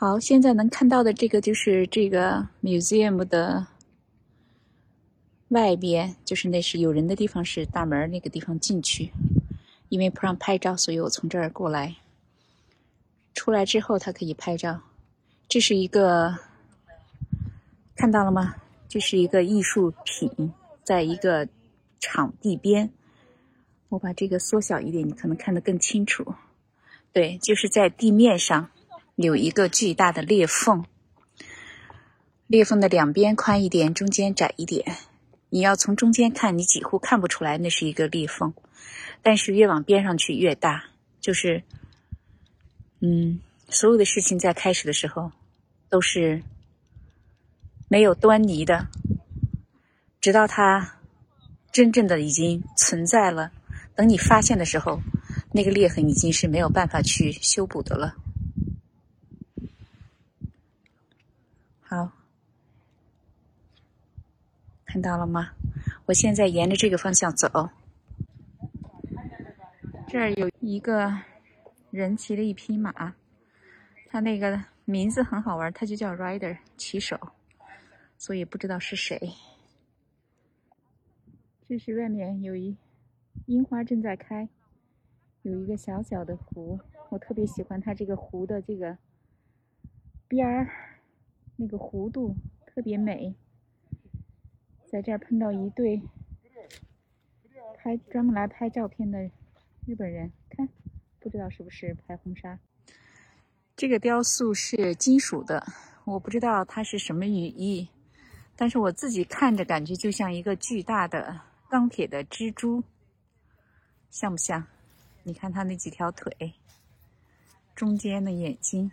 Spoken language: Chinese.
好，现在能看到的这个就是这个 museum 的外边，就是那是有人的地方，是大门那个地方进去。因为不让拍照，所以我从这儿过来。出来之后，它可以拍照。这是一个，看到了吗？这是一个艺术品，在一个场地边。我把这个缩小一点，你可能看得更清楚。对，就是在地面上。有一个巨大的裂缝，裂缝的两边宽一点，中间窄一点。你要从中间看，你几乎看不出来那是一个裂缝，但是越往边上去越大。就是，嗯，所有的事情在开始的时候都是没有端倪的，直到它真正的已经存在了，等你发现的时候，那个裂痕已经是没有办法去修补的了。好，看到了吗？我现在沿着这个方向走，这儿有一个人骑了一匹马，他那个名字很好玩，他就叫 Rider 骑手，所以不知道是谁。这是外面有一樱花正在开，有一个小小的湖，我特别喜欢它这个湖的这个边儿。那个弧度特别美，在这儿碰到一对拍专门来拍照片的日本人，看，不知道是不是拍婚纱。这个雕塑是金属的，我不知道它是什么语义，但是我自己看着感觉就像一个巨大的钢铁的蜘蛛，像不像？你看它那几条腿，中间的眼睛。